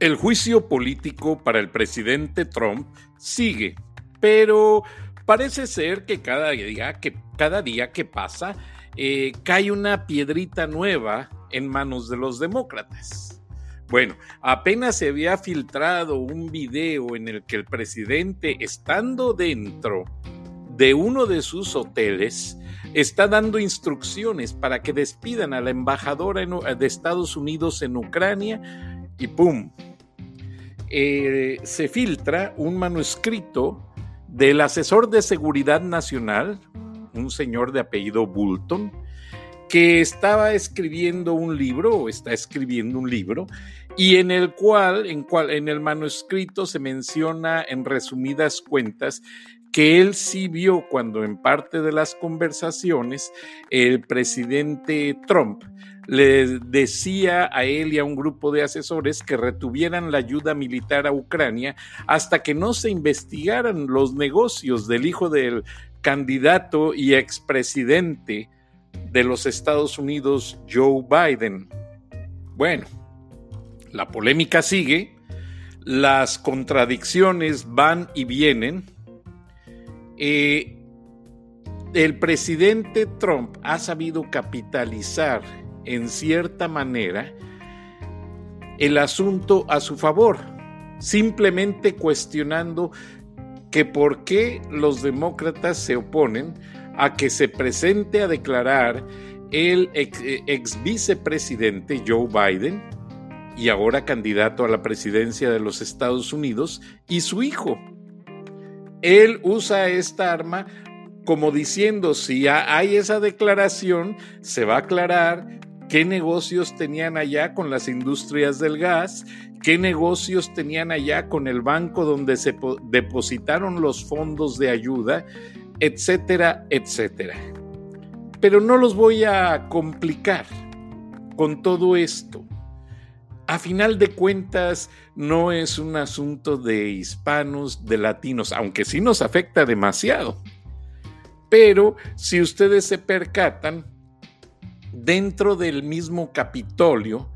El juicio político para el presidente Trump sigue, pero parece ser que cada día que, pasa eh, cae una piedrita nueva en manos de los demócratas. Bueno, apenas se había filtrado un video en el que el presidente, estando dentro de uno de sus hoteles, está dando instrucciones para que despidan a la embajadora de Estados Unidos en Ucrania y ¡pum! Eh, se filtra un manuscrito del asesor de seguridad nacional, un señor de apellido Bulton, que estaba escribiendo un libro, o está escribiendo un libro, y en el cual, en, cual, en el manuscrito se menciona en resumidas cuentas que él sí vio cuando en parte de las conversaciones el presidente Trump le decía a él y a un grupo de asesores que retuvieran la ayuda militar a Ucrania hasta que no se investigaran los negocios del hijo del candidato y expresidente de los Estados Unidos, Joe Biden. Bueno, la polémica sigue, las contradicciones van y vienen. Eh, el presidente Trump ha sabido capitalizar en cierta manera el asunto a su favor, simplemente cuestionando que por qué los demócratas se oponen a que se presente a declarar el ex, ex, vicepresidente Joe Biden y ahora candidato a la presidencia de los Estados Unidos y su hijo. Él usa esta arma como diciendo si hay esa declaración, se va a aclarar qué negocios tenían allá con las industrias del gas, qué negocios tenían allá con el banco donde se depositaron los fondos de ayuda, etcétera, etcétera. Pero no los voy a complicar con todo esto. A final de cuentas, no es un asunto de hispanos, de latinos, aunque sí nos afecta demasiado. Pero si ustedes se percatan, dentro del mismo Capitolio,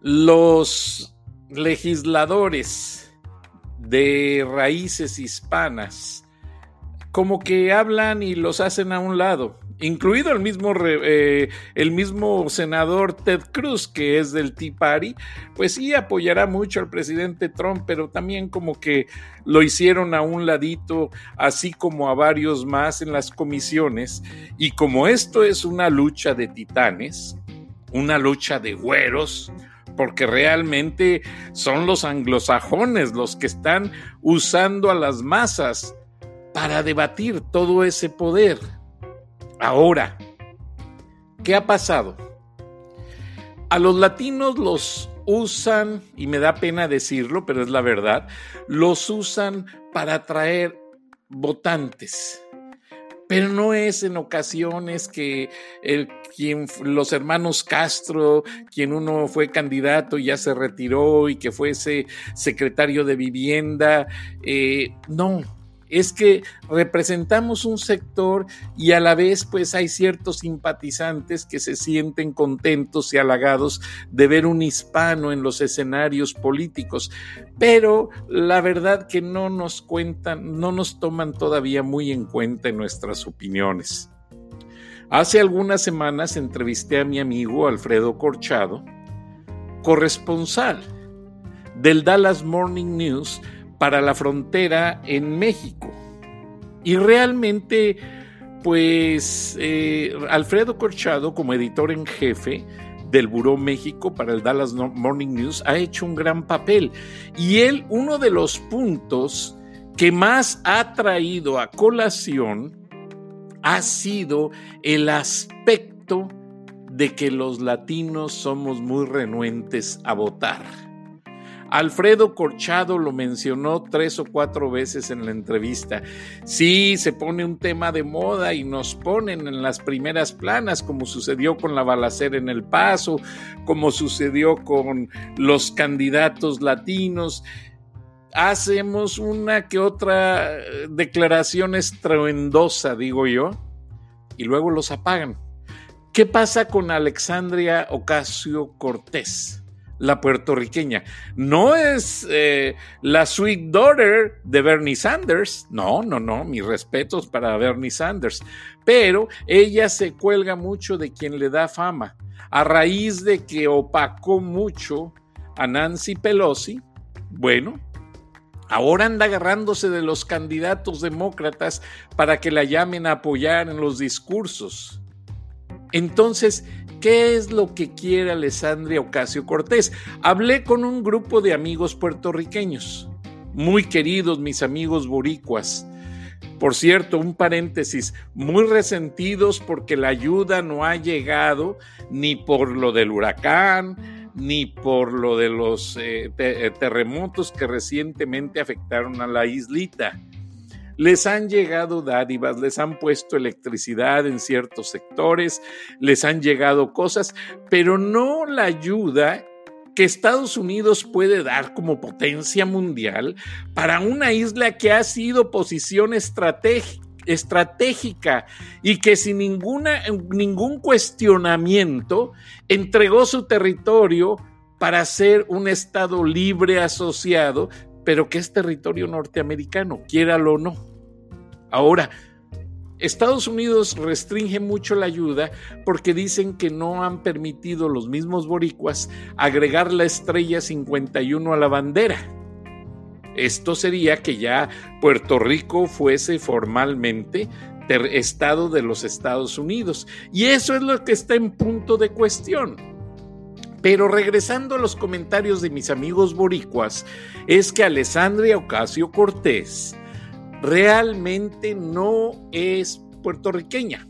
los legisladores de raíces hispanas como que hablan y los hacen a un lado incluido el mismo, eh, el mismo senador Ted Cruz, que es del Tea Party, pues sí apoyará mucho al presidente Trump, pero también como que lo hicieron a un ladito, así como a varios más en las comisiones. Y como esto es una lucha de titanes, una lucha de güeros, porque realmente son los anglosajones los que están usando a las masas para debatir todo ese poder. Ahora, ¿qué ha pasado? A los latinos los usan, y me da pena decirlo, pero es la verdad, los usan para atraer votantes. Pero no es en ocasiones que el, quien, los hermanos Castro, quien uno fue candidato y ya se retiró y que fuese secretario de vivienda, eh, no, es que representamos un sector y a la vez pues hay ciertos simpatizantes que se sienten contentos y halagados de ver un hispano en los escenarios políticos, pero la verdad que no nos cuentan, no nos toman todavía muy en cuenta en nuestras opiniones. Hace algunas semanas entrevisté a mi amigo Alfredo Corchado, corresponsal del Dallas Morning News, para la frontera en México. Y realmente, pues, eh, Alfredo Corchado, como editor en jefe del Buró México para el Dallas Morning News, ha hecho un gran papel. Y él, uno de los puntos que más ha traído a colación ha sido el aspecto de que los latinos somos muy renuentes a votar. Alfredo Corchado lo mencionó tres o cuatro veces en la entrevista. Sí, se pone un tema de moda y nos ponen en las primeras planas, como sucedió con la balacera en El Paso, como sucedió con los candidatos latinos hacemos una que otra eh, declaración estruendosa, digo yo, y luego los apagan. ¿Qué pasa con Alexandria Ocasio Cortés? La puertorriqueña. No es eh, la sweet daughter de Bernie Sanders. No, no, no, mis respetos para Bernie Sanders. Pero ella se cuelga mucho de quien le da fama. A raíz de que opacó mucho a Nancy Pelosi, bueno, Ahora anda agarrándose de los candidatos demócratas para que la llamen a apoyar en los discursos. Entonces, ¿qué es lo que quiere Alessandria Ocasio Cortés? Hablé con un grupo de amigos puertorriqueños, muy queridos mis amigos boricuas. Por cierto, un paréntesis, muy resentidos porque la ayuda no ha llegado ni por lo del huracán, ni por lo de los eh, eh, terremotos que recientemente afectaron a la islita. Les han llegado dádivas, les han puesto electricidad en ciertos sectores, les han llegado cosas, pero no la ayuda que Estados Unidos puede dar como potencia mundial para una isla que ha sido posición estratégica y que sin ninguna, ningún cuestionamiento entregó su territorio para ser un Estado libre asociado, pero que es territorio norteamericano, quiéralo o no. Ahora, Estados Unidos restringe mucho la ayuda porque dicen que no han permitido los mismos boricuas agregar la estrella 51 a la bandera. Esto sería que ya Puerto Rico fuese formalmente Estado de los Estados Unidos. Y eso es lo que está en punto de cuestión. Pero regresando a los comentarios de mis amigos boricuas, es que Alessandria Ocasio Cortés realmente no es puertorriqueña.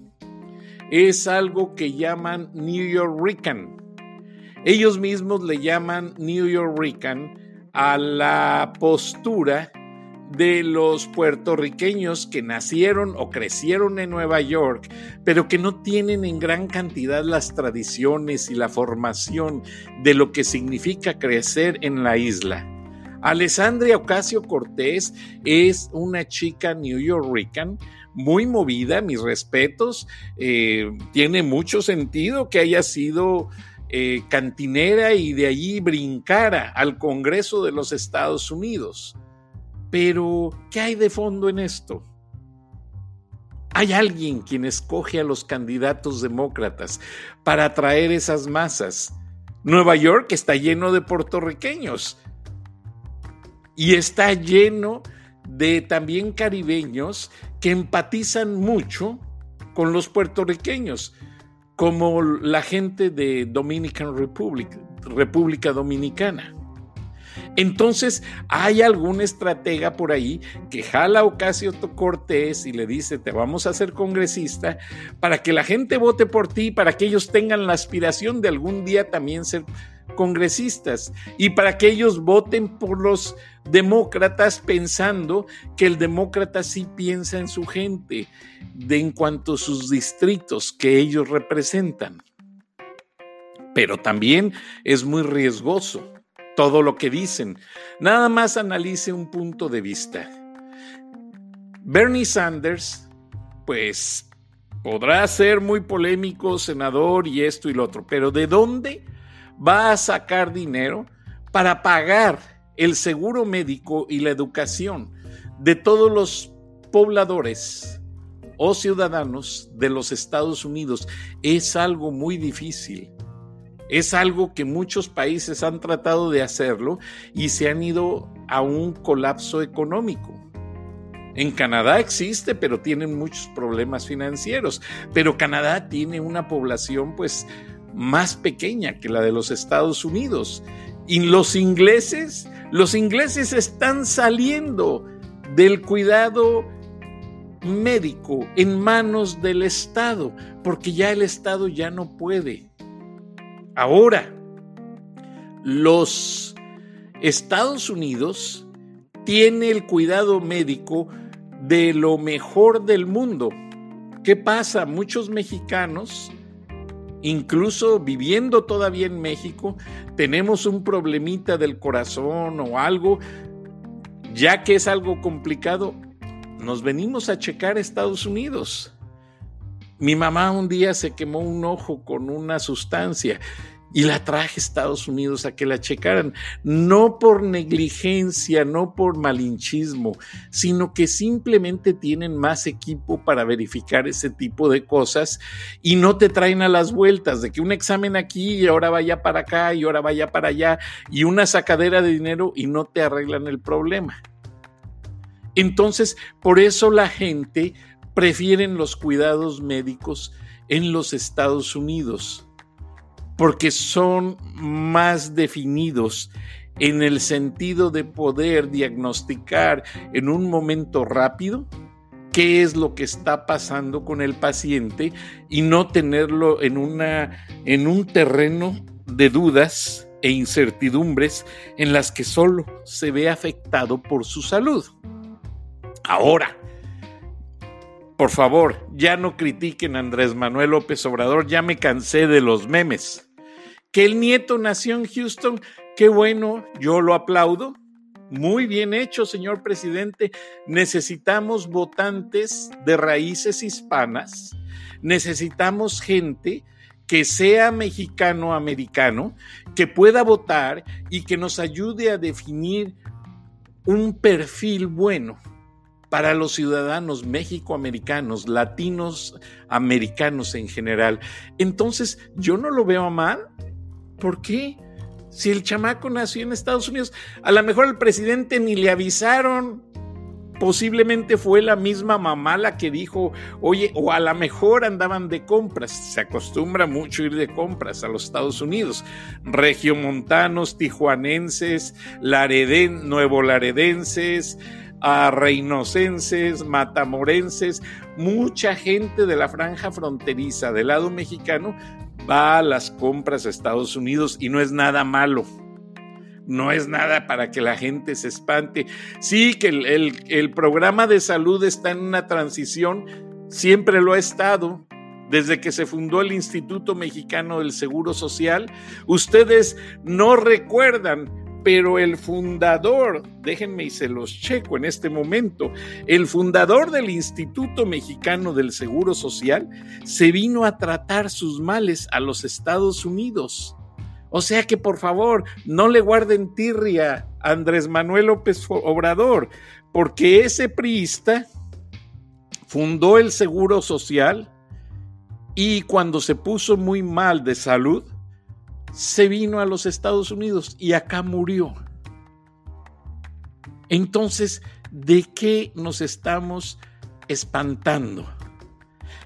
Es algo que llaman New Yorkican. Ellos mismos le llaman New Yorkican a la postura de los puertorriqueños que nacieron o crecieron en Nueva York, pero que no tienen en gran cantidad las tradiciones y la formación de lo que significa crecer en la isla. Alessandria Ocasio Cortés es una chica New Yorkican muy movida, mis respetos, eh, tiene mucho sentido que haya sido eh, cantinera y de allí brincara al Congreso de los Estados Unidos. Pero, ¿qué hay de fondo en esto? Hay alguien quien escoge a los candidatos demócratas para atraer esas masas. Nueva York está lleno de puertorriqueños y está lleno de también caribeños que empatizan mucho con los puertorriqueños como la gente de Dominican Republic, República Dominicana. Entonces, hay algún estratega por ahí que jala a Ocasio Cortés y le dice, te vamos a hacer congresista para que la gente vote por ti, para que ellos tengan la aspiración de algún día también ser congresistas y para que ellos voten por los demócratas pensando que el demócrata sí piensa en su gente de en cuanto a sus distritos que ellos representan. Pero también es muy riesgoso todo lo que dicen. Nada más analice un punto de vista. Bernie Sanders, pues podrá ser muy polémico, senador y esto y lo otro, pero ¿de dónde va a sacar dinero para pagar el seguro médico y la educación de todos los pobladores o ciudadanos de los Estados Unidos es algo muy difícil. Es algo que muchos países han tratado de hacerlo y se han ido a un colapso económico. En Canadá existe, pero tienen muchos problemas financieros. Pero Canadá tiene una población pues más pequeña que la de los Estados Unidos. Y los ingleses, los ingleses están saliendo del cuidado médico en manos del Estado, porque ya el Estado ya no puede. Ahora, los Estados Unidos tiene el cuidado médico de lo mejor del mundo. ¿Qué pasa? Muchos mexicanos incluso viviendo todavía en México, tenemos un problemita del corazón o algo, ya que es algo complicado, nos venimos a checar a Estados Unidos. Mi mamá un día se quemó un ojo con una sustancia. y la traje a Estados Unidos a que la checaran, no por negligencia, no por malinchismo, sino que simplemente tienen más equipo para verificar ese tipo de cosas y no te traen a las vueltas de que un examen aquí y ahora vaya para acá y ahora vaya para allá y una sacadera de dinero y no te arreglan el problema. Entonces, por eso la gente prefiere los cuidados médicos en los Estados Unidos porque son más definidos en el sentido de poder diagnosticar en un momento rápido qué es lo que está pasando con el paciente y no tenerlo en, una, en un terreno de dudas e incertidumbres en las que solo se ve afectado por su salud. Ahora, por favor, ya no critiquen a Andrés Manuel López Obrador, ya me cansé de los memes. Que el nieto nació en Houston, qué bueno, yo lo aplaudo. Muy bien hecho, señor presidente. Necesitamos votantes de raíces hispanas, necesitamos gente que sea mexicano-americano, que pueda votar y que nos ayude a definir un perfil bueno para los ciudadanos mexicoamericanos, latinos americanos en general. Entonces, yo no lo veo mal. ¿Por qué? Si el chamaco nació en Estados Unidos, a lo mejor al presidente ni le avisaron. Posiblemente fue la misma mamá la que dijo, oye, o a lo mejor andaban de compras. Se acostumbra mucho ir de compras a los Estados Unidos. Regiomontanos, tijuanenses, lareden, nuevo laredenses, a reinocenses, matamorenses, mucha gente de la franja fronteriza del lado mexicano va a las compras a Estados Unidos y no es nada malo. No es nada para que la gente se espante. Sí, que el, el programa de salud está en una transición, siempre lo ha estado, desde que se fundó el Instituto Mexicano del Seguro Social. Ustedes no recuerdan pero el fundador, déjenme y se los checo en este momento, el fundador del Instituto Mexicano del Seguro Social se vino a tratar sus males a los Estados Unidos. O sea que por favor, no le guarden tirria a Andrés Manuel López Obrador, porque ese priista fundó el Seguro Social y cuando se puso muy mal de salud, se vino a los Estados Unidos y acá murió. Entonces, ¿de qué nos estamos espantando?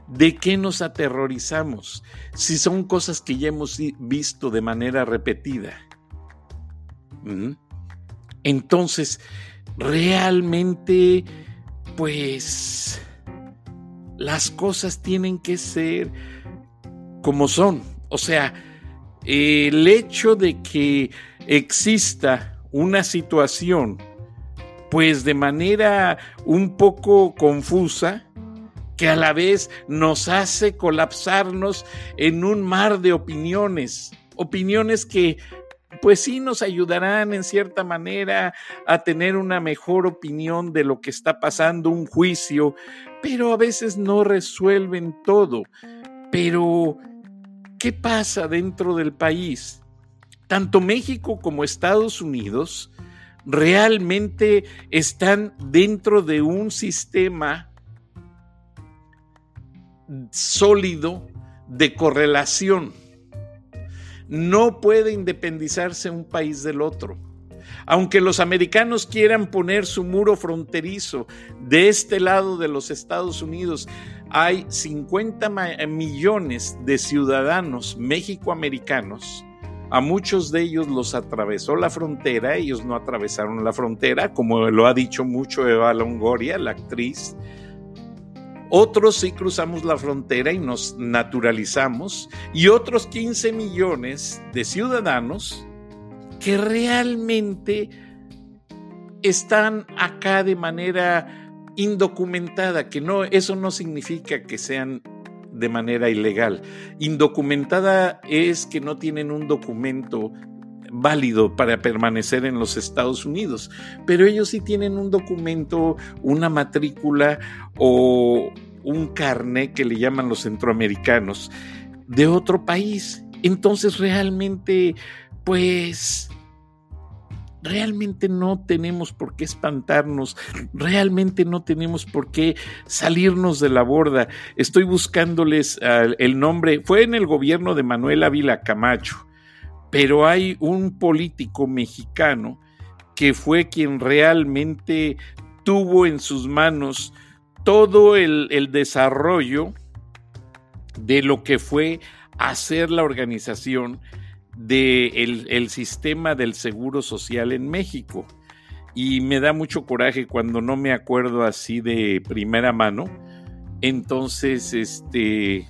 ¿De qué nos aterrorizamos si son cosas que ya hemos visto de manera repetida? ¿Mm? Entonces, realmente, pues, las cosas tienen que ser como son. O sea, el hecho de que exista una situación, pues de manera un poco confusa, que a la vez nos hace colapsarnos en un mar de opiniones, opiniones que pues sí nos ayudarán en cierta manera a tener una mejor opinión de lo que está pasando, un juicio, pero a veces no resuelven todo. Pero ¿qué pasa dentro del país? Tanto México como Estados Unidos realmente están dentro de un sistema sólido de correlación. No puede independizarse un país del otro. Aunque los americanos quieran poner su muro fronterizo de este lado de los Estados Unidos, hay 50 millones de ciudadanos mexicoamericanos. A muchos de ellos los atravesó la frontera, ellos no atravesaron la frontera, como lo ha dicho mucho Eva Longoria, la actriz. Otros sí cruzamos la frontera y nos naturalizamos, y otros 15 millones de ciudadanos que realmente están acá de manera indocumentada, que no, eso no significa que sean de manera ilegal. Indocumentada es que no tienen un documento válido para permanecer en los Estados Unidos, pero ellos sí tienen un documento, una matrícula o un carné que le llaman los centroamericanos de otro país Entonces realmente, pues, realmente no tenemos por qué espantarnos, realmente no tenemos por qué salirnos de la borda. Estoy buscándoles uh, el nombre, fue en el gobierno de Manuel Ávila Camacho, pero hay un político mexicano que fue quien realmente tuvo en sus manos todo el desarrollo de lo que fue hacer la organización del el sistema del seguro social en México. Y me da mucho coraje cuando no me acuerdo así de primera mano. Entonces, este, eh,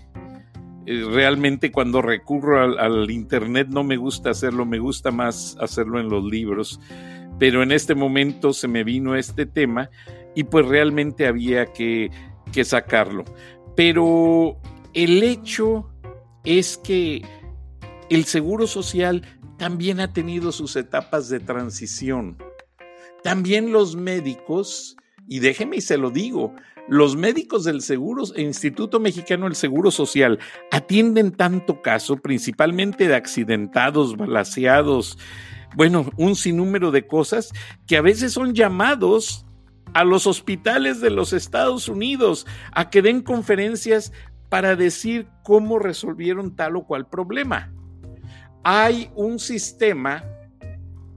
realmente cuando recurro al, al, internet no me gusta hacerlo, me gusta más hacerlo en los libros. Pero en este momento se me vino este tema y pues realmente había que, que sacarlo. Pero el hecho es que el Seguro Social también ha tenido sus etapas de transición. También los médicos, y déjeme y se lo digo, los médicos del Seguro, Instituto Mexicano del Seguro Social, atienden tanto caso, principalmente de accidentados, balaseados, bueno, un sinnúmero de cosas que a veces son llamados a los hospitales de los Estados Unidos a que den conferencias para decir cómo resolvieron tal o cual problema hay un sistema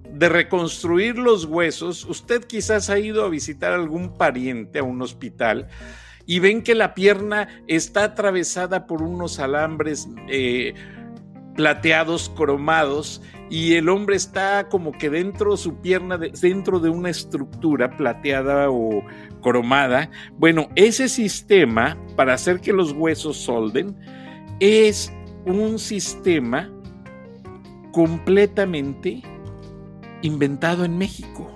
de reconstruir los huesos. Usted quizás ha ido a visitar a algún pariente a un hospital y ven que la pierna está atravesada por unos alambres eh, plateados, cromados, y el hombre está como que dentro de su pierna, dentro de una estructura plateada o cromada. Bueno, ese sistema para hacer que los huesos solden es un sistema completamente inventado en México.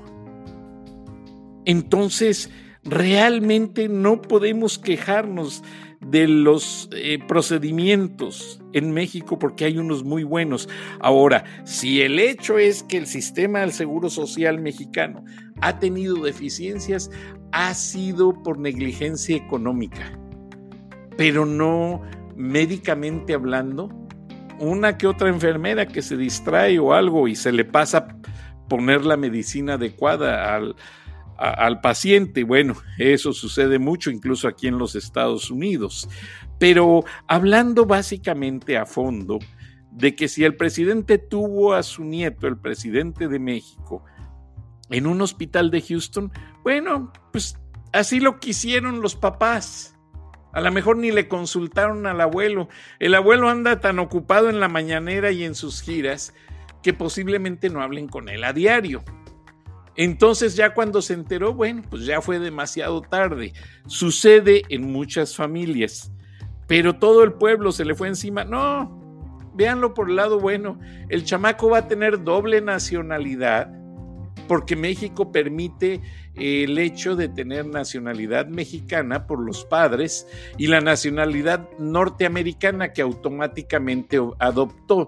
Entonces, realmente no podemos quejarnos de los eh, procedimientos en México porque hay unos muy buenos. Ahora, si el hecho es que el sistema del Seguro Social mexicano ha tenido deficiencias, ha sido por negligencia económica, pero no médicamente hablando, una que otra enfermera que se distrae o algo y se le pasa poner la medicina adecuada al, al paciente. Bueno, eso sucede mucho incluso aquí en los Estados Unidos. Pero hablando básicamente a fondo de que si el presidente tuvo a su nieto, el presidente de México, en un hospital de Houston, bueno, pues así lo quisieron los papás. A lo mejor ni le consultaron al abuelo. El abuelo anda tan ocupado en la mañanera y en sus giras que posiblemente no hablen con él a diario. Entonces ya cuando se enteró, bueno, pues ya fue demasiado tarde. Sucede en muchas familias, pero todo el pueblo se le fue encima. No, véanlo por el lado bueno. El chamaco va a tener doble nacionalidad porque México permite el hecho de tener nacionalidad mexicana por los padres y la nacionalidad norteamericana que automáticamente adoptó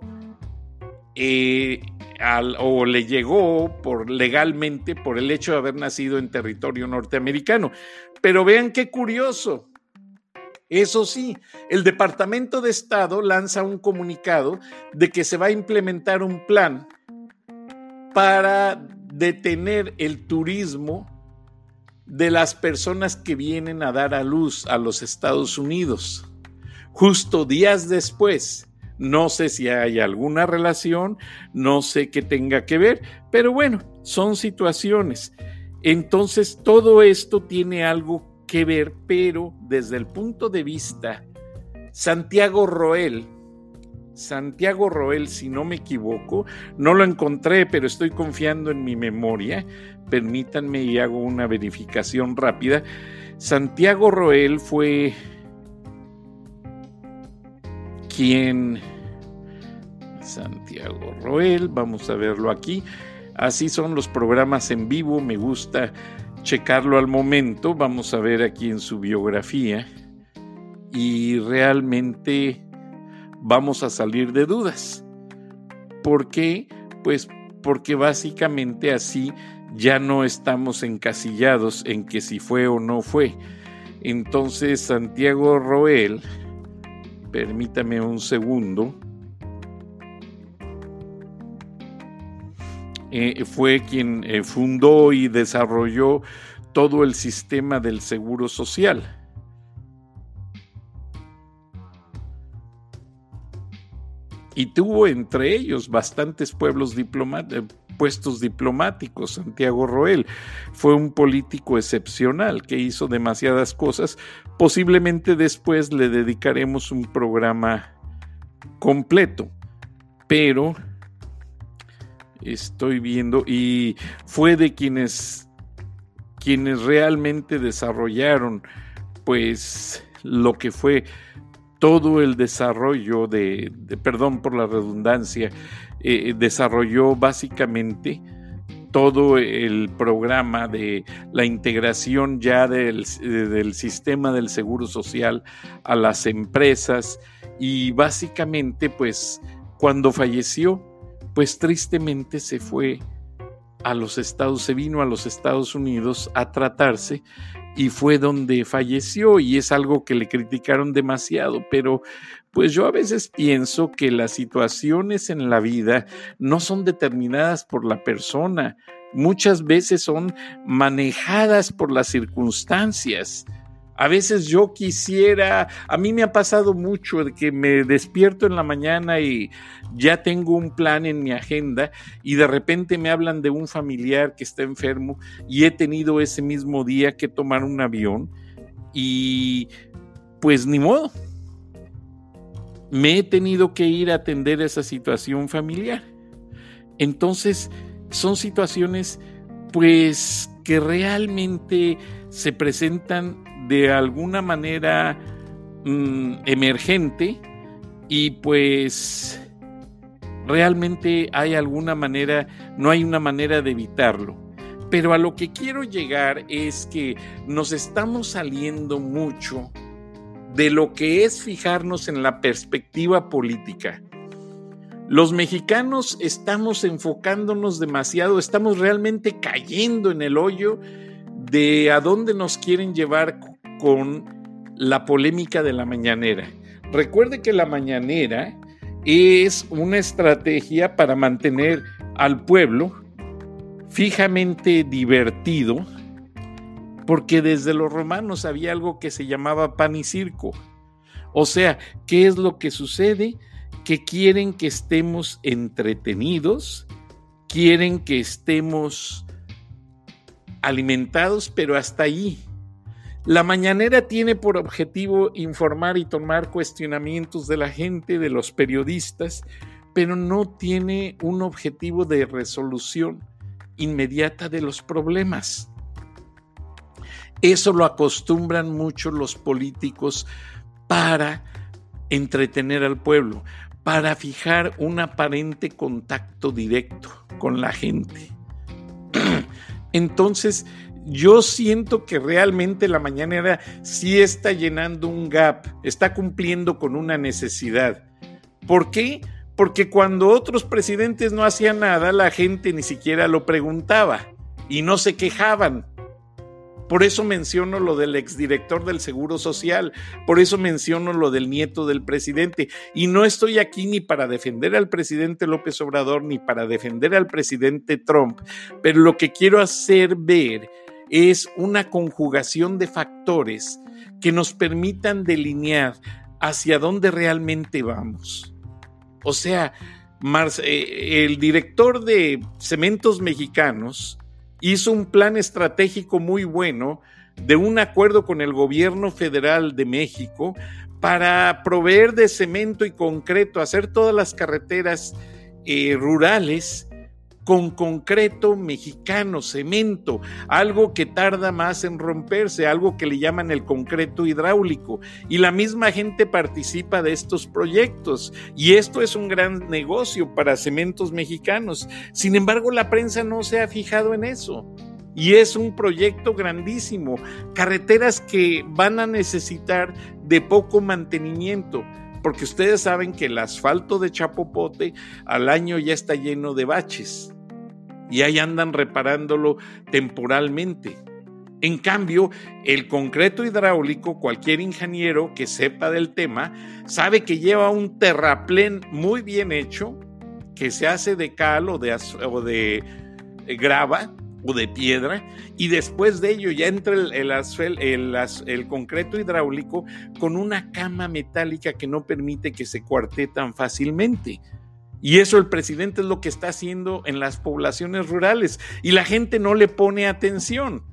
eh, o le llegó por legalmente por el hecho de haber nacido en territorio norteamericano. Pero vean qué curioso. Eso sí, el Departamento de Estado lanza un comunicado de que se va a implementar un plan para detener el turismo de las personas que vienen a dar a luz a los Estados Unidos. Justo días después, no sé si hay alguna relación, no sé qué tenga que ver, pero bueno, son situaciones. Entonces, todo esto tiene algo que ver, pero desde el punto de vista, Santiago Roel, Santiago Roel, si no me equivoco, no lo encontré, pero estoy confiando en mi memoria, permítanme y hago una verificación rápida. Santiago Roel fue quien... Santiago Roel, vamos a verlo aquí. Así son los programas en vivo, me gusta checarlo al momento. Vamos a ver aquí en su biografía. Y realmente vamos a salir de dudas. ¿Por qué? Pues porque básicamente así ya no estamos encasillados en que si fue o no fue. Entonces Santiago Roel, permítame un segundo, eh, fue quien eh, fundó y desarrolló todo el sistema del seguro social Y tuvo entre ellos bastantes pueblos puestos diplomáticos. Santiago Roel fue un político excepcional que hizo demasiadas cosas. Posiblemente después le dedicaremos un programa completo, pero estoy viendo y fue de quienes quienes realmente desarrollaron pues lo que fue todo el desarrollo de, perdón por la redundancia, eh, desarrolló básicamente todo el programa de la integración ya del, del, sistema del seguro social a las empresas. Y básicamente pues cuando falleció pues tristemente se fue a los Estados, se vino a los Estados Unidos a tratarse y fue donde falleció y es algo que le criticaron demasiado, pero pues yo a veces pienso que las situaciones en la vida no son determinadas por la persona, muchas veces son manejadas por las circunstancias. A veces yo quisiera, a mí me ha pasado mucho de que me despierto en la mañana y ya tengo un plan en mi agenda y de repente me hablan de un familiar que está enfermo y he tenido ese mismo día que tomar un avión y pues ni modo. Me he tenido que ir a atender esa situación familiar. Entonces, son situaciones pues que realmente se presentan de alguna manera mm, emergente y pues realmente hay alguna manera, no hay una manera de evitarlo. Pero a lo que quiero llegar es que nos estamos saliendo mucho de lo que es fijarnos en la perspectiva política. Los mexicanos estamos enfocándonos demasiado, estamos realmente cayendo en el hoyo de a dónde nos quieren llevar con la polémica de la mañanera. Recuerde que la mañanera es una estrategia para mantener al pueblo fijamente divertido, porque desde los romanos había algo que se llamaba pan y circo. O sea, ¿qué es lo que sucede? Que quieren que estemos entretenidos, quieren que estemos alimentados, pero hasta ahí. La mañanera tiene por objetivo informar y tomar cuestionamientos de la gente, de los periodistas, pero no tiene un objetivo de resolución inmediata de los problemas. Eso lo acostumbran mucho los políticos para entretener al pueblo, para fijar un aparente contacto directo con la gente. Entonces, yo siento que realmente la mañanera sí está llenando un gap, está cumpliendo con una necesidad. ¿Por qué? Porque cuando otros presidentes no hacían nada, la gente ni siquiera lo preguntaba y no se quejaban. Por eso menciono lo del exdirector del Seguro Social, por eso menciono lo del nieto del presidente. Y no estoy aquí ni para defender al presidente López Obrador ni para defender al presidente Trump, pero lo que quiero hacer ver es una conjugación de factores que nos permitan delinear hacia dónde realmente vamos. O sea, eh, el director de Cementos Mexicanos hizo un plan estratégico muy bueno de un acuerdo con el gobierno federal de México para proveer de cemento y concreto, hacer todas las carreteras eh, rurales con concreto mexicano, cemento, algo que tarda más en romperse, algo que le llaman el concreto hidráulico. Y la misma gente participa de estos proyectos. Y esto es un gran negocio para cementos mexicanos. Sin embargo, la prensa no se ha fijado en eso. Y es un proyecto grandísimo, carreteras que van a necesitar de poco mantenimiento porque ustedes saben que el asfalto de Chapopote al año ya está lleno de baches y ahí andan reparándolo temporalmente. En cambio, el concreto hidráulico, cualquier ingeniero que sepa del tema, sabe que lleva un terraplén muy bien hecho, que se hace de cal o de, eh, grava o de piedra y después de ello ya entra el, el, el, concreto hidráulico con una cama metálica que no permite que se cuarte tan fácilmente. Y eso el presidente es lo que está haciendo en las poblaciones rurales y la gente no le pone atención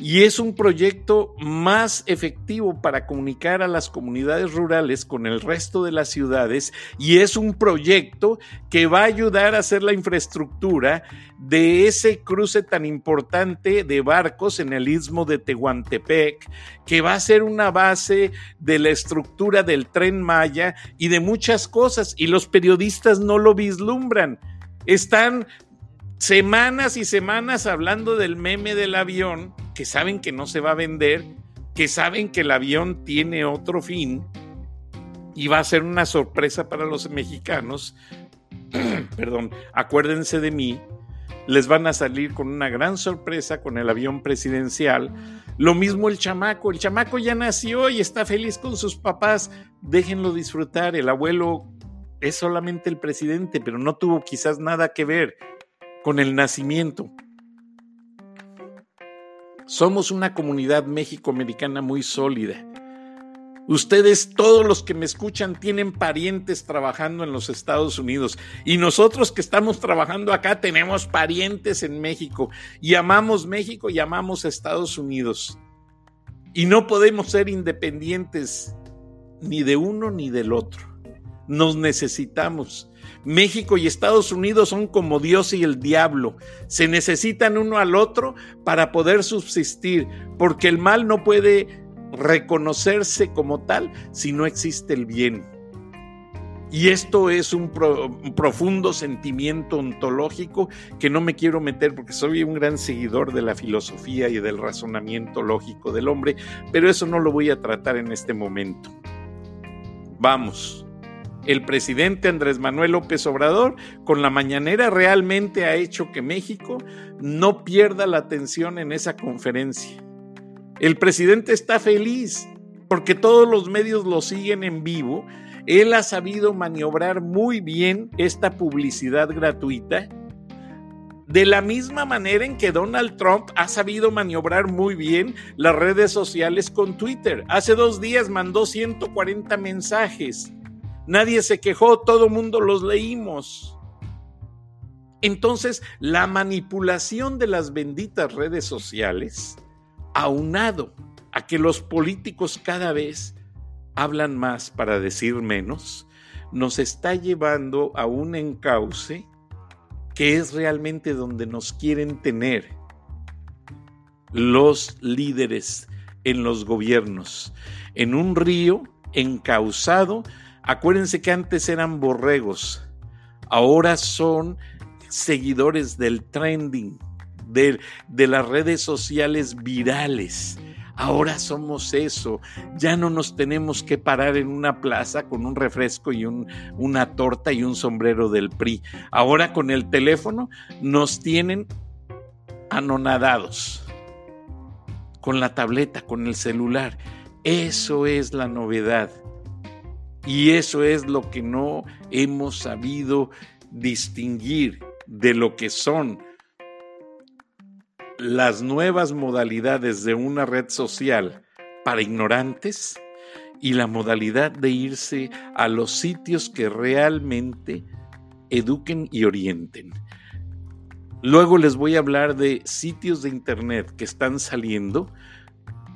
y es un proyecto más efectivo para comunicar a las comunidades rurales con el resto de las ciudades y es un proyecto que va a ayudar a hacer la infraestructura de ese cruce tan importante de barcos en el istmo de Tehuantepec, que va a ser una base de la estructura del tren Maya y de muchas cosas y los periodistas no lo vislumbran. Están semanas y semanas hablando del meme del avión, que saben que no se va a vender, que saben que el avión tiene otro fin y va a ser una sorpresa para los mexicanos. Perdón, acuérdense de mí, les van a salir con una gran sorpresa con el avión presidencial. Lo mismo el chamaco, el chamaco ya nació y está feliz con sus papás, déjenlo disfrutar, el abuelo es solamente el presidente, pero no tuvo quizás nada que ver con el nacimiento. Somos una comunidad méxico-americana muy sólida. Ustedes, todos los que me escuchan, tienen parientes trabajando en los Estados Unidos y nosotros que estamos trabajando acá tenemos parientes en México y amamos México y amamos Estados Unidos. Y no podemos ser independientes ni de uno ni del otro. Nos necesitamos. México y Estados Unidos son como Dios y el diablo. Se necesitan uno al otro para poder subsistir, porque el mal no puede reconocerse como tal si no existe el bien. Y esto es un, profundo sentimiento ontológico que no me quiero meter porque soy un gran seguidor de la filosofía y del razonamiento lógico del hombre, pero eso no lo voy a tratar en este momento. Vamos el presidente Andrés Manuel López Obrador con la mañanera realmente ha hecho que México no pierda la atención en esa conferencia. El presidente está feliz porque todos los medios lo siguen en vivo. Él ha sabido maniobrar muy bien esta publicidad gratuita. De la misma manera en que Donald Trump ha sabido maniobrar muy bien las redes sociales con Twitter. Hace dos días mandó 140 mensajes nadie se quejó, todo mundo los leímos. Entonces, la manipulación de las benditas redes sociales, aunado a que los políticos cada vez hablan más para decir menos, nos está llevando a un encauce que es realmente donde nos quieren tener los líderes en los gobiernos, en un río encauzado Acuérdense que antes eran borregos, ahora son seguidores del trending, de, de las redes sociales virales. Ahora somos eso. Ya no nos tenemos que parar en una plaza con un refresco y un, una torta y un sombrero del PRI. Ahora con el teléfono nos tienen anonadados. Con la tableta, con el celular. Eso es la novedad. Y eso es lo que no hemos sabido distinguir de lo que son las nuevas modalidades de una red social para ignorantes y la modalidad de irse a los sitios que realmente eduquen y orienten. Luego les voy a hablar de sitios de internet que están saliendo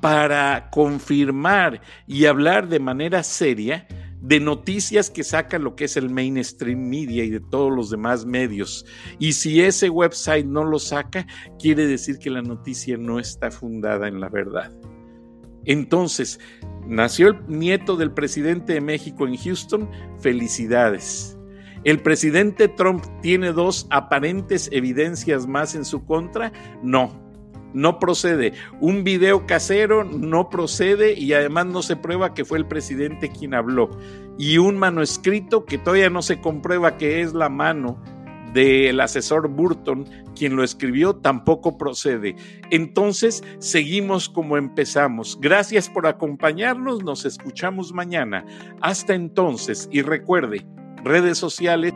para confirmar y hablar de manera seria de noticias que saca lo que es el mainstream media y de todos los demás medios. Y si ese website no lo saca, quiere decir que la noticia no está fundada en la verdad. Entonces, nació el nieto del presidente de México en Houston, felicidades. ¿El presidente Trump tiene dos aparentes evidencias más en su contra? No, no procede. Un video casero no procede y además no se prueba que fue el presidente quien habló. Y un manuscrito que todavía no se comprueba que es la mano del asesor Burton quien lo escribió tampoco procede. Entonces, seguimos como empezamos. Gracias por acompañarnos, nos escuchamos mañana. Hasta entonces, y recuerde, redes sociales.